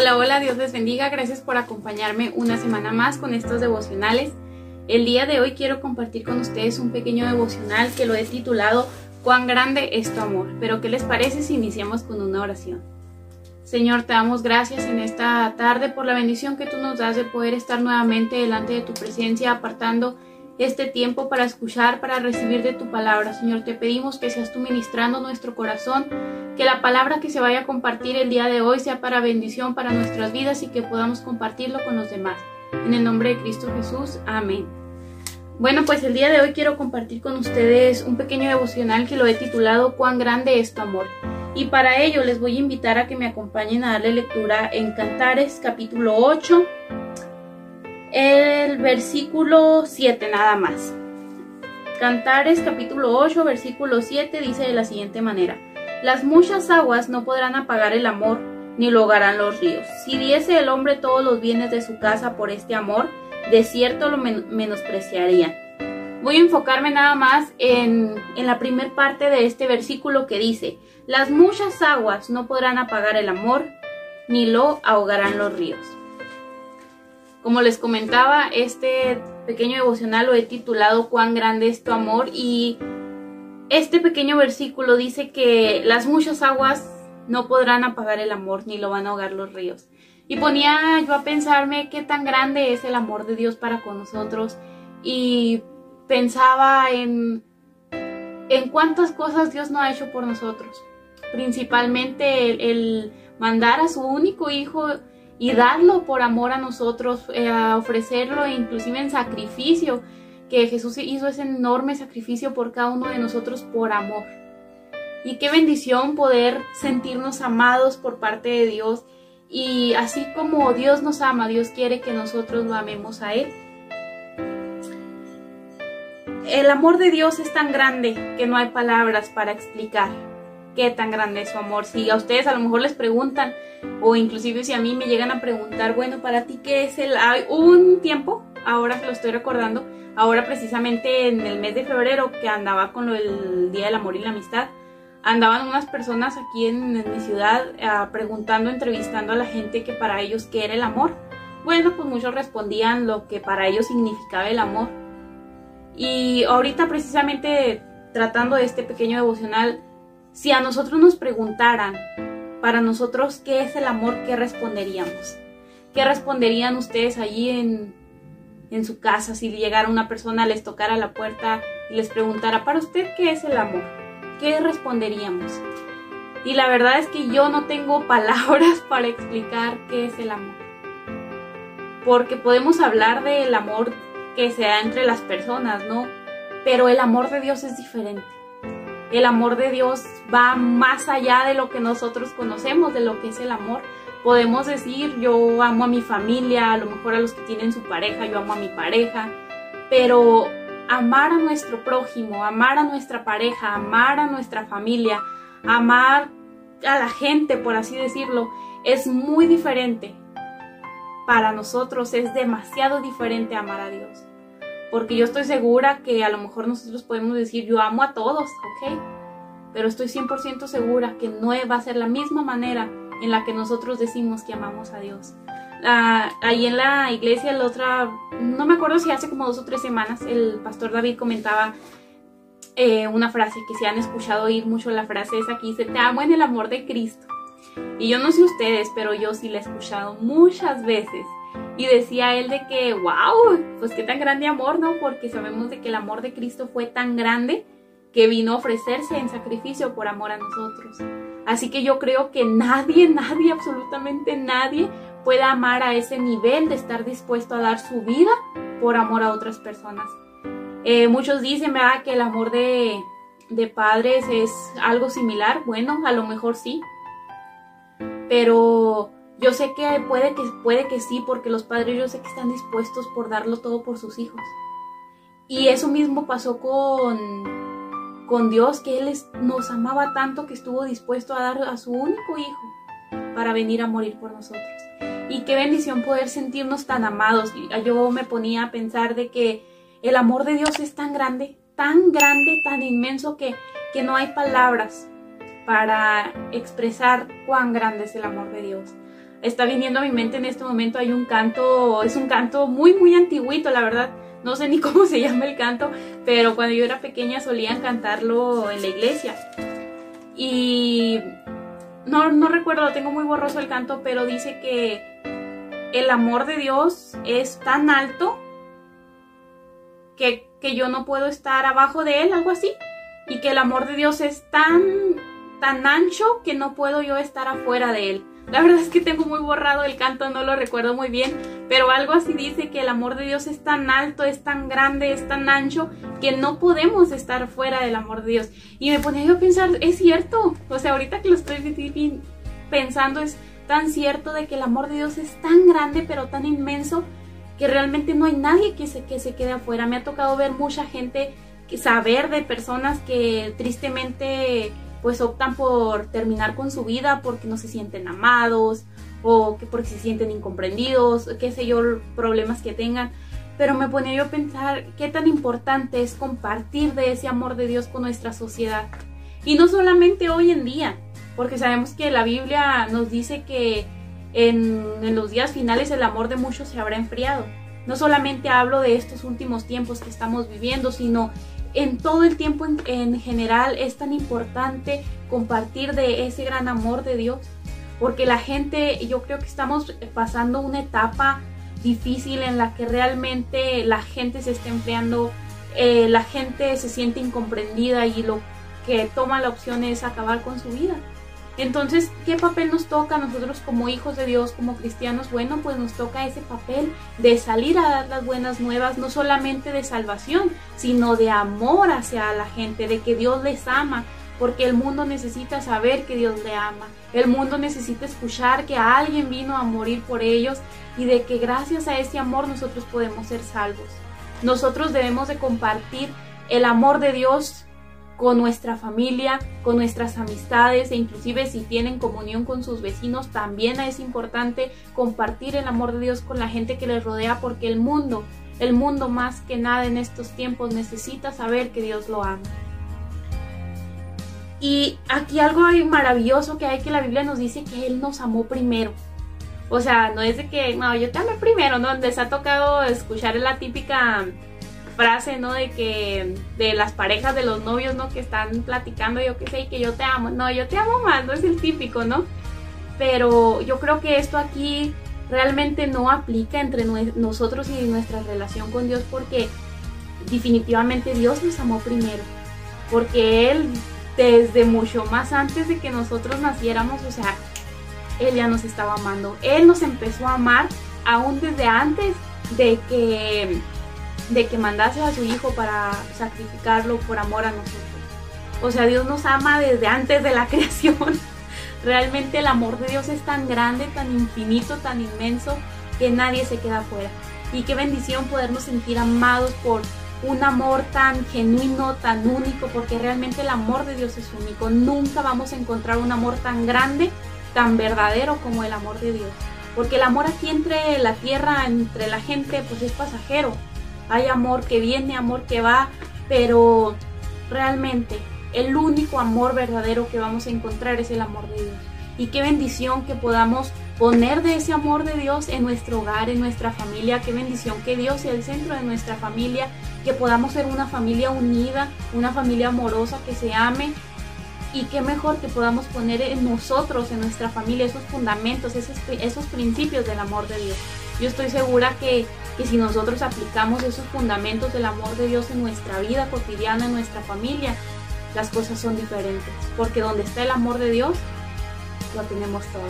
Hola, hola, Dios les bendiga. Gracias por acompañarme una semana más con estos devocionales. El día de hoy quiero compartir con ustedes un pequeño devocional que lo he titulado Cuán grande es tu amor. Pero ¿qué les parece si iniciamos con una oración? Señor, te damos gracias en esta tarde por la bendición que tú nos das de poder estar nuevamente delante de tu presencia, apartando este tiempo para escuchar, para recibir de tu palabra. Señor, te pedimos que seas tú ministrando nuestro corazón, que la palabra que se vaya a compartir el día de hoy sea para bendición para nuestras vidas y que podamos compartirlo con los demás. En el nombre de Cristo Jesús, amén. Bueno, pues el día de hoy quiero compartir con ustedes un pequeño devocional que lo he titulado Cuán grande es tu amor. Y para ello les voy a invitar a que me acompañen a darle lectura en Cantares capítulo 8, el versículo 7 nada más. Cantares capítulo 8, versículo 7 dice de la siguiente manera. Las muchas aguas no podrán apagar el amor, ni lo ahogarán los ríos. Si diese el hombre todos los bienes de su casa por este amor, de cierto lo menospreciarían. Voy a enfocarme nada más en, en la primer parte de este versículo que dice, las muchas aguas no podrán apagar el amor, ni lo ahogarán los ríos. Como les comentaba, este pequeño devocional lo he titulado Cuán grande es tu amor y este pequeño versículo dice que las muchas aguas no podrán apagar el amor ni lo van a ahogar los ríos. Y ponía yo a pensarme qué tan grande es el amor de Dios para con nosotros y pensaba en, en cuántas cosas Dios no ha hecho por nosotros. Principalmente el, mandar a su único hijo y darlo por amor a nosotros, eh, ofrecerlo inclusive en sacrificio, que Jesús hizo ese enorme sacrificio por cada uno de nosotros por amor. Y qué bendición poder sentirnos amados por parte de Dios. Y así como Dios nos ama, Dios quiere que nosotros lo amemos a Él el amor de Dios es tan grande que no hay palabras para explicar qué tan grande es su amor. Si a ustedes a lo mejor les preguntan, o inclusive si a mí me llegan a preguntar, bueno, para ti qué es el... Hay un tiempo, ahora que lo estoy recordando, ahora precisamente en el mes de febrero que andaba con del Día del Amor y la Amistad, andaban unas personas aquí en, mi ciudad ah, preguntando, entrevistando a la gente que para ellos qué era el amor. Bueno, pues muchos respondían lo que para ellos significaba el amor y ahorita precisamente tratando este pequeño devocional, si a nosotros nos preguntaran para nosotros qué es el amor, ¿qué responderíamos? ¿Qué responderían ustedes allí en, en su casa si llegara una persona, les tocara la puerta y les preguntara, para usted, ¿qué es el amor? ¿Qué responderíamos? Y la verdad es que yo no tengo palabras para explicar qué es el amor. Porque podemos hablar del amor que sea entre las personas, ¿no? Pero el amor de Dios es diferente. El amor de Dios va más allá de lo que nosotros conocemos, de lo que es el amor. Podemos decir, yo amo a mi familia, a lo mejor a los que tienen su pareja, yo amo a mi pareja, pero amar a nuestro prójimo, amar a nuestra pareja, amar a nuestra familia, amar a la gente, por así decirlo, es muy diferente para nosotros es demasiado diferente amar a Dios. Porque yo estoy segura que a lo mejor nosotros podemos decir yo amo a todos, ¿ok? Pero estoy 100% segura que no va a ser la misma manera en la que nosotros decimos que amamos a Dios. ahí en la iglesia, la otra, no me acuerdo si hace como dos o tres semanas, el pastor David comentaba eh, una frase que se han escuchado oír mucho, la frase esa que dice, te amo en el amor de Cristo. Y yo no sé ustedes, pero yo sí la he escuchado muchas veces. Y decía él de que, wow, pues qué tan grande amor, ¿no? Porque sabemos de que el amor de Cristo fue tan grande que vino a ofrecerse en sacrificio por amor a nosotros. Así que yo creo que nadie, nadie, absolutamente nadie puede amar a ese nivel de estar dispuesto a dar su vida por amor a otras personas. Eh, muchos dicen, ¿verdad?, que el amor de, de padres es algo similar. Bueno, a lo mejor sí, pero yo sé que puede que puede que sí, porque los padres yo sé que están dispuestos por darlo todo por sus hijos. Y eso mismo pasó con, con Dios, que Él nos amaba tanto que estuvo dispuesto a dar a su único hijo para venir a morir por nosotros. Y qué bendición poder sentirnos tan amados. Yo me ponía a pensar de que el amor de Dios es tan grande, tan grande, tan inmenso que, que no hay palabras para expresar cuán grande es el amor de Dios. Está viniendo a mi mente en este momento, hay un canto, es un canto muy, muy antiguito, la verdad. No sé ni cómo se llama el canto, pero cuando yo era pequeña solían cantarlo en la iglesia. Y no, no recuerdo, tengo muy borroso el canto, pero dice que el amor de Dios es tan alto que, que yo no puedo estar abajo de él, algo así. Y que el amor de Dios es tan, tan ancho que no puedo yo estar afuera de él. La verdad es que tengo muy borrado el canto, no lo recuerdo muy bien, pero algo así dice que el amor de Dios es tan alto, es tan grande, es tan ancho, que no podemos estar fuera del amor de Dios. Y me ponía yo a pensar, es cierto, o sea, ahorita que lo estoy pensando, es tan cierto de que el amor de Dios es tan grande, pero tan inmenso, que realmente no hay nadie que se, que se quede afuera. Me ha tocado ver mucha gente, saber de personas que tristemente pues optan por terminar con su vida porque no se sienten amados o que porque se sienten incomprendidos, qué sé yo, problemas que tengan. Pero me ponía yo a pensar qué tan importante es compartir de ese amor de Dios con nuestra sociedad. Y no solamente hoy en día, porque sabemos que la Biblia nos dice que en, en los días finales el amor de muchos se habrá enfriado. No solamente hablo de estos últimos tiempos que estamos viviendo, sino en todo el tiempo en, general es tan importante compartir de ese gran amor de Dios, porque la gente, yo creo que estamos pasando una etapa difícil en la que realmente la gente se está enfriando, eh, la gente se siente incomprendida y lo que toma la opción es acabar con su vida. Entonces, ¿qué papel nos toca a nosotros como hijos de Dios, como cristianos? Bueno, pues nos toca ese papel de salir a dar las buenas nuevas, no solamente de salvación, sino de amor hacia la gente, de que Dios les ama, porque el mundo necesita saber que Dios le ama. El mundo necesita escuchar que alguien vino a morir por ellos y de que gracias a ese amor nosotros podemos ser salvos. Nosotros debemos de compartir el amor de Dios con nuestra familia, con nuestras amistades e inclusive si tienen comunión con sus vecinos, también es importante compartir el amor de Dios con la gente que les rodea porque el mundo, el mundo más que nada en estos tiempos necesita saber que Dios lo ama. Y aquí algo maravilloso que hay que la Biblia nos dice que Él nos amó primero. O sea, no es de que, no, yo te amé primero, ¿no? Les ha tocado escuchar la típica frase, ¿no? De que de las parejas de los novios, ¿no? Que están platicando, yo qué sé, y que yo te amo. No, yo te amo más, no es el típico, ¿no? Pero yo creo que esto aquí realmente no aplica entre nosotros y nuestra relación con Dios porque definitivamente Dios nos amó primero. Porque Él, desde mucho más antes de que nosotros naciéramos, o sea, Él ya nos estaba amando. Él nos empezó a amar aún desde antes de que de que mandase a su hijo para sacrificarlo por amor a nosotros. O sea, Dios nos ama desde antes de la creación. Realmente el amor de Dios es tan grande, tan infinito, tan inmenso, que nadie se queda fuera. Y qué bendición podernos sentir amados por un amor tan genuino, tan único, porque realmente el amor de Dios es único. Nunca vamos a encontrar un amor tan grande, tan verdadero como el amor de Dios. Porque el amor aquí entre la tierra, entre la gente, pues es pasajero hay amor que viene, amor que va, pero realmente el único amor verdadero que vamos a encontrar es el amor de Dios. Y qué bendición que podamos poner de ese amor de Dios en nuestro hogar, en nuestra familia. Qué bendición que Dios sea el centro de nuestra familia, que podamos ser una familia unida, una familia amorosa que se ame. Y qué mejor que podamos poner en nosotros, en nuestra familia, esos fundamentos, esos, esos principios del amor de Dios. Yo estoy segura que y si nosotros aplicamos esos fundamentos del amor de Dios en nuestra vida cotidiana, en nuestra familia, las cosas son diferentes. Porque donde está el amor de Dios, lo tenemos todo.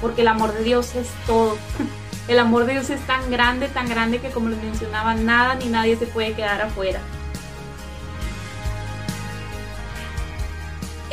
Porque el amor de Dios es todo. El amor de Dios es tan grande, tan grande que como les mencionaba, nada ni nadie se puede quedar afuera.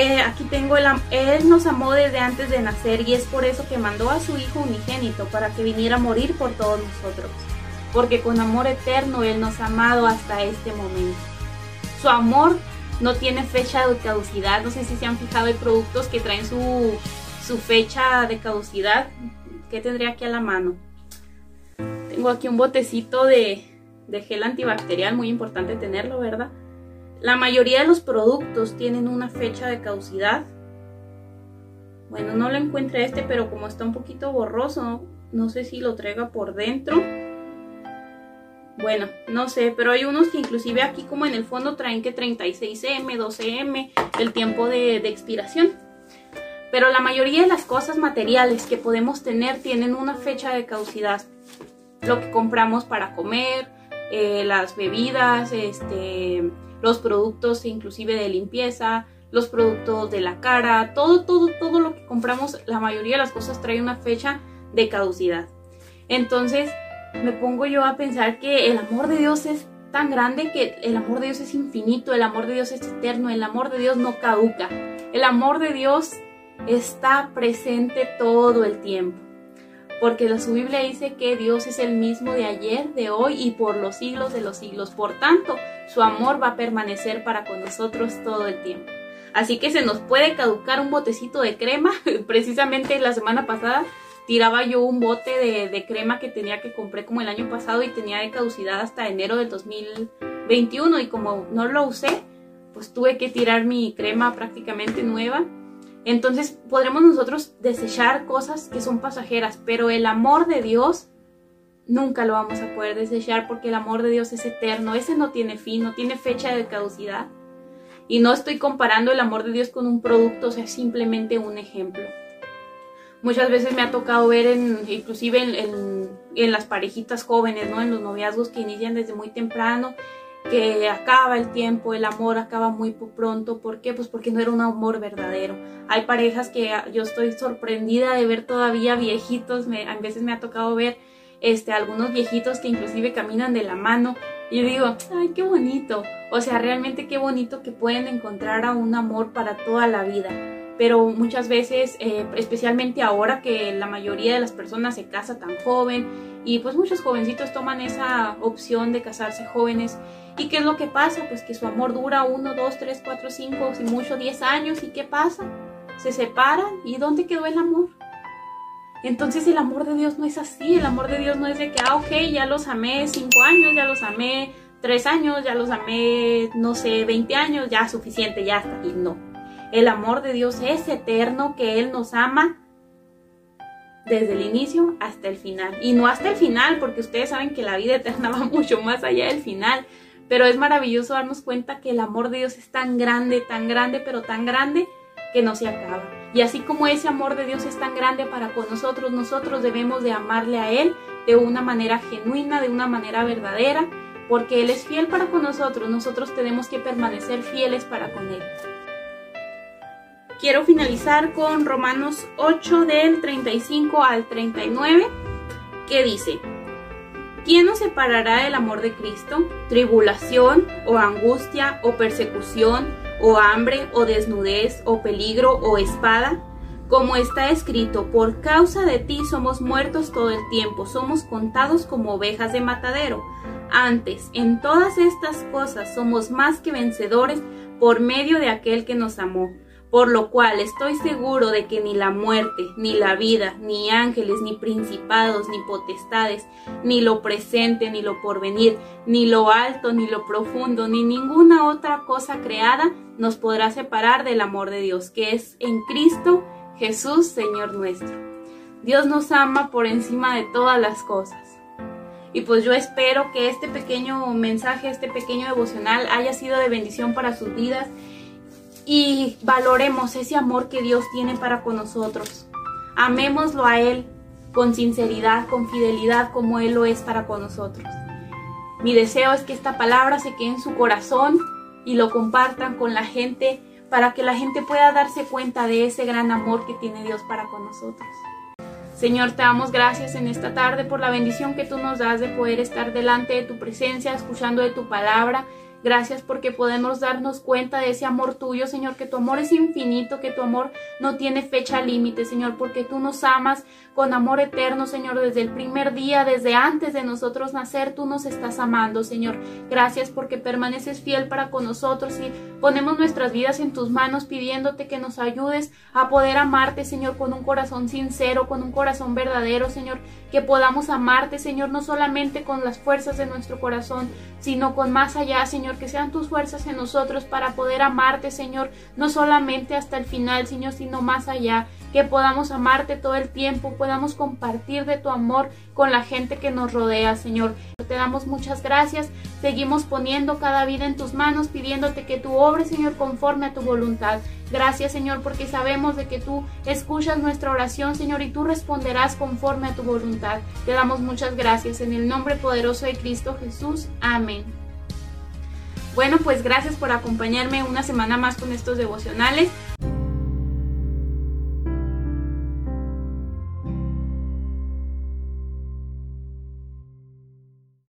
Eh, aquí tengo el Él nos amó desde antes de nacer y es por eso que mandó a su Hijo unigénito para que viniera a morir por todos nosotros porque con amor eterno Él nos ha amado hasta este momento. Su amor no tiene fecha de caducidad, no sé si se han fijado en productos que traen su, fecha de caducidad. ¿Qué tendría aquí a la mano? Tengo aquí un botecito de, de gel antibacterial, muy importante tenerlo, ¿verdad? La mayoría de los productos tienen una fecha de caducidad Bueno, no lo encuentra este, pero como está un poquito borroso, no sé si lo traiga por dentro. Bueno, no sé, pero hay unos que inclusive aquí como en el fondo traen que 36M, 12M, el tiempo de, de expiración. Pero la mayoría de las cosas materiales que podemos tener tienen una fecha de caducidad. Lo que compramos para comer, eh, las bebidas, este, los productos inclusive de limpieza, los productos de la cara, todo, todo, todo lo que compramos, la mayoría de las cosas trae una fecha de caducidad. Entonces me pongo yo a pensar que el amor de Dios es tan grande que el amor de Dios es infinito, el amor de Dios es eterno, el amor de Dios no caduca, el amor de Dios está presente todo el tiempo. Porque la, su Biblia dice que Dios es el mismo de ayer, de hoy y por los siglos de los siglos. Por tanto, su amor va a permanecer para con nosotros todo el tiempo. Así que se nos puede caducar un botecito de crema. Precisamente la semana pasada tiraba yo un bote de, crema que tenía que compré como el año pasado y tenía de caducidad hasta enero del 2021 y como no lo usé, pues tuve que tirar mi crema prácticamente nueva entonces podremos nosotros desechar cosas que son pasajeras, pero el amor de Dios nunca lo vamos a poder desechar porque el amor de Dios es eterno, ese no tiene fin, no tiene fecha de caducidad. Y no estoy comparando el amor de Dios con un producto, o sea, simplemente un ejemplo. Muchas veces me ha tocado ver, en, inclusive en, en las parejitas jóvenes, ¿no? En los noviazgos que inician desde muy temprano que acaba el tiempo, el amor acaba muy pronto. ¿Por qué? Pues porque no era un amor verdadero. Hay parejas que yo estoy sorprendida de ver todavía viejitos, me, a veces me ha tocado ver este, algunos viejitos que inclusive caminan de la mano y digo, ay, qué bonito. O sea, realmente qué bonito que pueden encontrar a un amor para toda la vida. Pero muchas veces, eh, especialmente ahora que la mayoría de las personas se casa tan joven y pues muchos jovencitos toman esa opción de casarse jóvenes ¿Y qué es lo que pasa? Pues que su amor dura uno, dos, tres, cuatro, cinco, si mucho diez años. ¿Y qué pasa? Se separan. ¿Y dónde quedó el amor? Entonces el amor de Dios no es así. El amor de Dios no es de que, ah, ok, ya los amé cinco años, ya los amé tres años, ya los amé, no sé, veinte años, ya suficiente, ya hasta aquí. No. El amor de Dios es eterno, que Él nos ama desde el inicio hasta el final. Y no hasta el final, porque ustedes saben que la vida eterna va mucho más allá del final. Pero es maravilloso darnos cuenta que el amor de Dios es tan grande, tan grande, pero tan grande que no se acaba. Y así como ese amor de Dios es tan grande para con nosotros, nosotros debemos de amarle a Él de una manera genuina, de una manera verdadera, porque Él es fiel para con nosotros, nosotros tenemos que permanecer fieles para con Él. Quiero finalizar con Romanos 8 del 35 al 39, que dice, ¿Quién nos separará del amor de Cristo? ¿Tribulación o angustia o persecución o hambre o desnudez o peligro o espada? Como está escrito, por causa de ti somos muertos todo el tiempo, somos contados como ovejas de matadero. Antes, en todas estas cosas somos más que vencedores por medio de aquel que nos amó por lo cual estoy seguro de que ni la muerte, ni la vida, ni ángeles, ni principados, ni potestades, ni lo presente, ni lo porvenir, ni lo alto, ni lo profundo, ni ninguna otra cosa creada nos podrá separar del amor de Dios, que es en Cristo Jesús, Señor nuestro. Dios nos ama por encima de todas las cosas. Y pues yo espero que este pequeño mensaje, este pequeño devocional haya sido de bendición para sus vidas y valoremos ese amor que Dios tiene para con nosotros. Amémoslo a Él con sinceridad, con fidelidad como Él lo es para con nosotros. Mi deseo es que esta palabra se quede en su corazón y lo compartan con la gente para que la gente pueda darse cuenta de ese gran amor que tiene Dios para con nosotros. Señor, te damos gracias en esta tarde por la bendición que tú nos das de poder estar delante de tu presencia, escuchando de tu palabra Gracias porque podemos darnos cuenta de ese amor tuyo, Señor, que tu amor es infinito, que tu amor no tiene fecha límite, Señor, porque tú nos amas con amor eterno, Señor, desde el primer día, desde antes de nosotros nacer, tú nos estás amando, Señor. Gracias porque permaneces fiel para con nosotros y ponemos nuestras vidas en tus manos pidiéndote que nos ayudes a poder amarte, Señor, con un corazón sincero, con un corazón verdadero, Señor, que podamos amarte, Señor, no solamente con las fuerzas de nuestro corazón, sino con más allá, Señor, que sean tus fuerzas en nosotros para poder amarte, Señor, no solamente hasta el final, Señor, sino más allá. Que podamos amarte todo el tiempo, podamos compartir de tu amor con la gente que nos rodea, Señor. Te damos muchas gracias, seguimos poniendo cada vida en tus manos, pidiéndote que tú obres, Señor, conforme a tu voluntad. Gracias, Señor, porque sabemos de que tú escuchas nuestra oración, Señor, y tú responderás conforme a tu voluntad. Te damos muchas gracias en el nombre poderoso de Cristo Jesús. Amén. Bueno, pues gracias por acompañarme una semana más con estos devocionales.